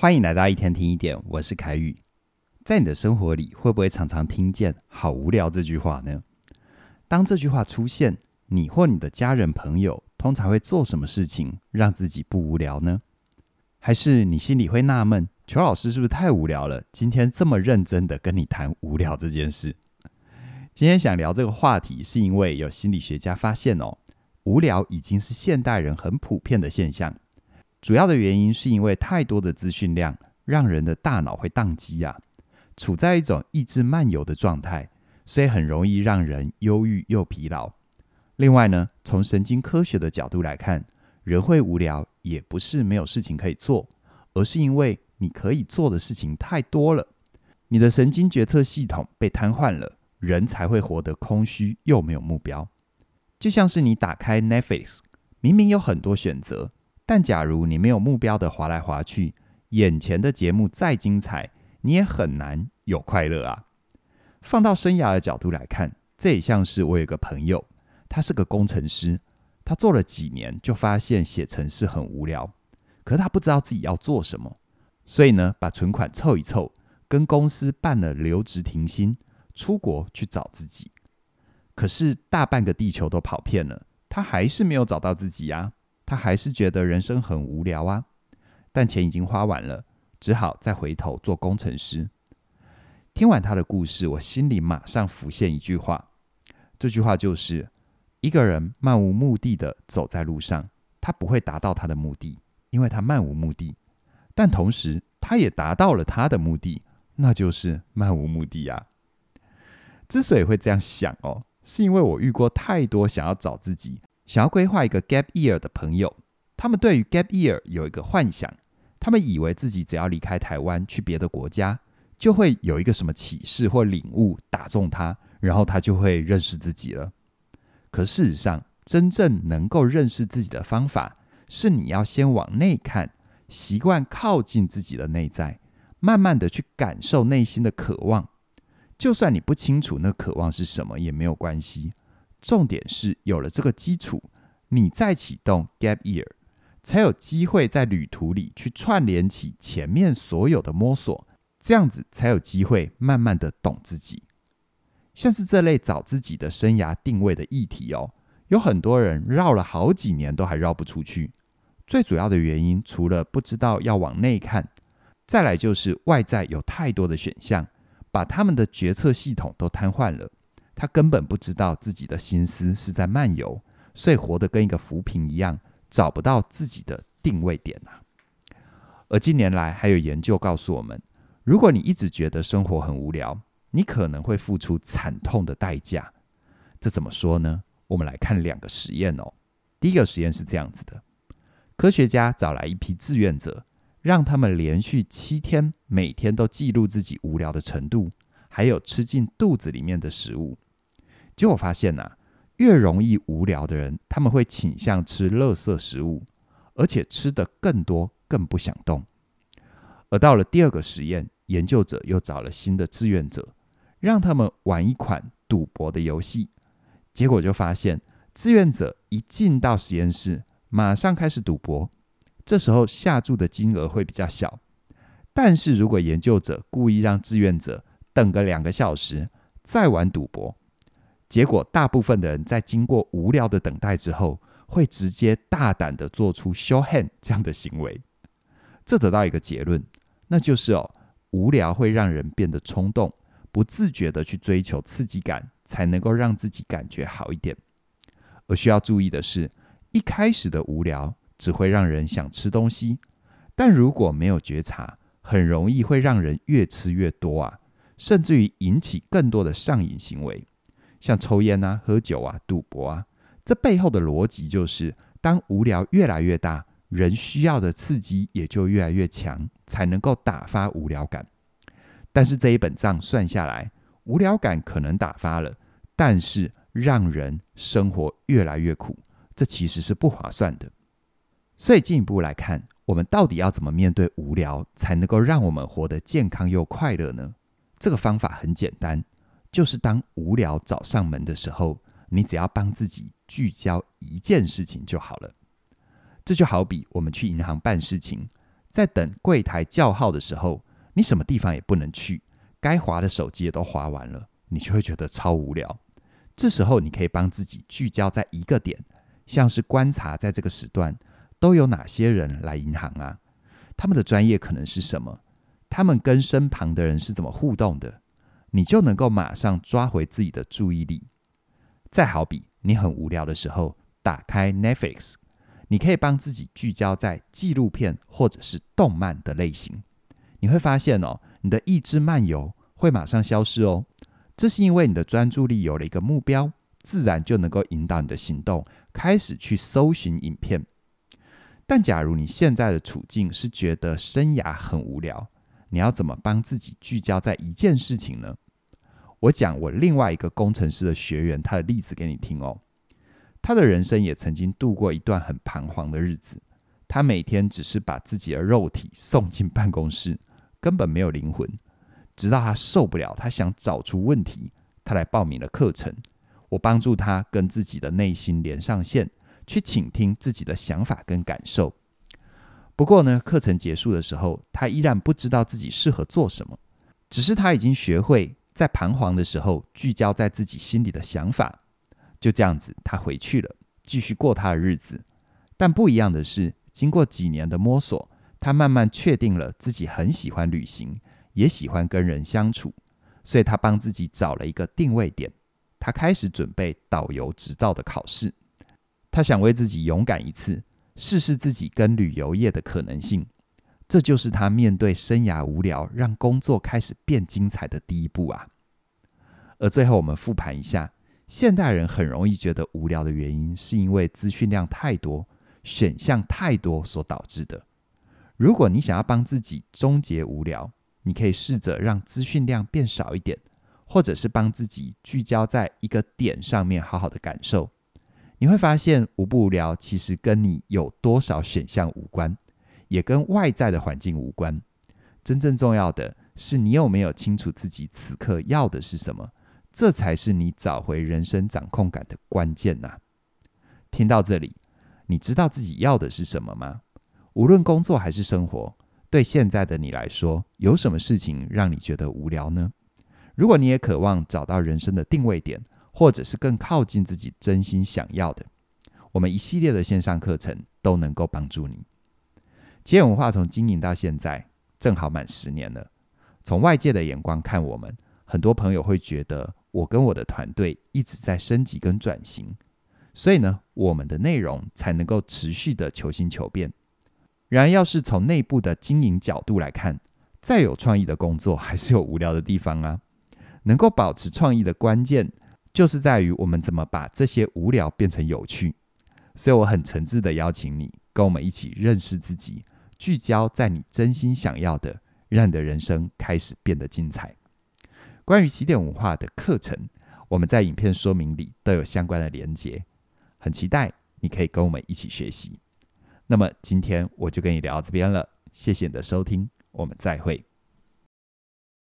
欢迎来到一天听一点，我是凯宇。在你的生活里，会不会常常听见“好无聊”这句话呢？当这句话出现，你或你的家人朋友通常会做什么事情让自己不无聊呢？还是你心里会纳闷，裘老师是不是太无聊了？今天这么认真的跟你谈无聊这件事。今天想聊这个话题，是因为有心理学家发现哦，无聊已经是现代人很普遍的现象。主要的原因是因为太多的资讯量，让人的大脑会宕机啊，处在一种意志漫游的状态，所以很容易让人忧郁又疲劳。另外呢，从神经科学的角度来看，人会无聊也不是没有事情可以做，而是因为你可以做的事情太多了，你的神经决策系统被瘫痪了，人才会活得空虚又没有目标。就像是你打开 Netflix，明明有很多选择。但假如你没有目标的划来划去，眼前的节目再精彩，你也很难有快乐啊。放到生涯的角度来看，这也像是我有个朋友，他是个工程师，他做了几年就发现写程式很无聊，可是他不知道自己要做什么，所以呢，把存款凑一凑，跟公司办了留职停薪，出国去找自己。可是大半个地球都跑遍了，他还是没有找到自己呀。他还是觉得人生很无聊啊，但钱已经花完了，只好再回头做工程师。听完他的故事，我心里马上浮现一句话，这句话就是：一个人漫无目的的走在路上，他不会达到他的目的，因为他漫无目的；但同时，他也达到了他的目的，那就是漫无目的啊。之所以会这样想哦，是因为我遇过太多想要找自己。想要规划一个 gap year 的朋友，他们对于 gap year 有一个幻想，他们以为自己只要离开台湾去别的国家，就会有一个什么启示或领悟打中他，然后他就会认识自己了。可事实上，真正能够认识自己的方法，是你要先往内看，习惯靠近自己的内在，慢慢的去感受内心的渴望。就算你不清楚那渴望是什么，也没有关系。重点是有了这个基础，你再启动 Gap Year，才有机会在旅途里去串联起前面所有的摸索，这样子才有机会慢慢的懂自己。像是这类找自己的生涯定位的议题哦，有很多人绕了好几年都还绕不出去。最主要的原因，除了不知道要往内看，再来就是外在有太多的选项，把他们的决策系统都瘫痪了。他根本不知道自己的心思是在漫游，所以活得跟一个浮萍一样，找不到自己的定位点啊。而近年来还有研究告诉我们，如果你一直觉得生活很无聊，你可能会付出惨痛的代价。这怎么说呢？我们来看两个实验哦。第一个实验是这样子的：科学家找来一批志愿者，让他们连续七天，每天都记录自己无聊的程度，还有吃进肚子里面的食物。结果发现呐、啊，越容易无聊的人，他们会倾向吃垃圾食物，而且吃得更多，更不想动。而到了第二个实验，研究者又找了新的志愿者，让他们玩一款赌博的游戏。结果就发现，志愿者一进到实验室，马上开始赌博，这时候下注的金额会比较小。但是如果研究者故意让志愿者等个两个小时，再玩赌博，结果，大部分的人在经过无聊的等待之后，会直接大胆的做出 show hand 这样的行为。这得到一个结论，那就是哦，无聊会让人变得冲动，不自觉的去追求刺激感，才能够让自己感觉好一点。而需要注意的是，一开始的无聊只会让人想吃东西，但如果没有觉察，很容易会让人越吃越多啊，甚至于引起更多的上瘾行为。像抽烟啊、喝酒啊、赌博啊，这背后的逻辑就是，当无聊越来越大，人需要的刺激也就越来越强，才能够打发无聊感。但是这一本账算下来，无聊感可能打发了，但是让人生活越来越苦，这其实是不划算的。所以进一步来看，我们到底要怎么面对无聊，才能够让我们活得健康又快乐呢？这个方法很简单。就是当无聊找上门的时候，你只要帮自己聚焦一件事情就好了。这就好比我们去银行办事情，在等柜台叫号的时候，你什么地方也不能去，该划的手机也都划完了，你就会觉得超无聊。这时候，你可以帮自己聚焦在一个点，像是观察在这个时段都有哪些人来银行啊？他们的专业可能是什么？他们跟身旁的人是怎么互动的？你就能够马上抓回自己的注意力。再好比你很无聊的时候，打开 Netflix，你可以帮自己聚焦在纪录片或者是动漫的类型。你会发现哦，你的意志漫游会马上消失哦。这是因为你的专注力有了一个目标，自然就能够引导你的行动，开始去搜寻影片。但假如你现在的处境是觉得生涯很无聊，你要怎么帮自己聚焦在一件事情呢？我讲我另外一个工程师的学员他的例子给你听哦。他的人生也曾经度过一段很彷徨的日子。他每天只是把自己的肉体送进办公室，根本没有灵魂。直到他受不了，他想找出问题，他来报名了课程。我帮助他跟自己的内心连上线，去倾听自己的想法跟感受。不过呢，课程结束的时候，他依然不知道自己适合做什么。只是他已经学会在彷徨的时候聚焦在自己心里的想法。就这样子，他回去了，继续过他的日子。但不一样的是，经过几年的摸索，他慢慢确定了自己很喜欢旅行，也喜欢跟人相处。所以他帮自己找了一个定位点，他开始准备导游执照的考试。他想为自己勇敢一次。试试自己跟旅游业的可能性，这就是他面对生涯无聊，让工作开始变精彩的第一步啊。而最后，我们复盘一下，现代人很容易觉得无聊的原因，是因为资讯量太多、选项太多所导致的。如果你想要帮自己终结无聊，你可以试着让资讯量变少一点，或者是帮自己聚焦在一个点上面，好好的感受。你会发现，无不无聊，其实跟你有多少选项无关，也跟外在的环境无关。真正重要的是，你有没有清楚自己此刻要的是什么？这才是你找回人生掌控感的关键呐。听到这里，你知道自己要的是什么吗？无论工作还是生活，对现在的你来说，有什么事情让你觉得无聊呢？如果你也渴望找到人生的定位点，或者是更靠近自己真心想要的，我们一系列的线上课程都能够帮助你。企业文化从经营到现在，正好满十年了。从外界的眼光看，我们很多朋友会觉得我跟我的团队一直在升级跟转型，所以呢，我们的内容才能够持续的求新求变。然而，要是从内部的经营角度来看，再有创意的工作，还是有无聊的地方啊。能够保持创意的关键。就是在于我们怎么把这些无聊变成有趣，所以我很诚挚的邀请你跟我们一起认识自己，聚焦在你真心想要的，让你的人生开始变得精彩。关于起点文化的课程，我们在影片说明里都有相关的连结，很期待你可以跟我们一起学习。那么今天我就跟你聊到这边了，谢谢你的收听，我们再会。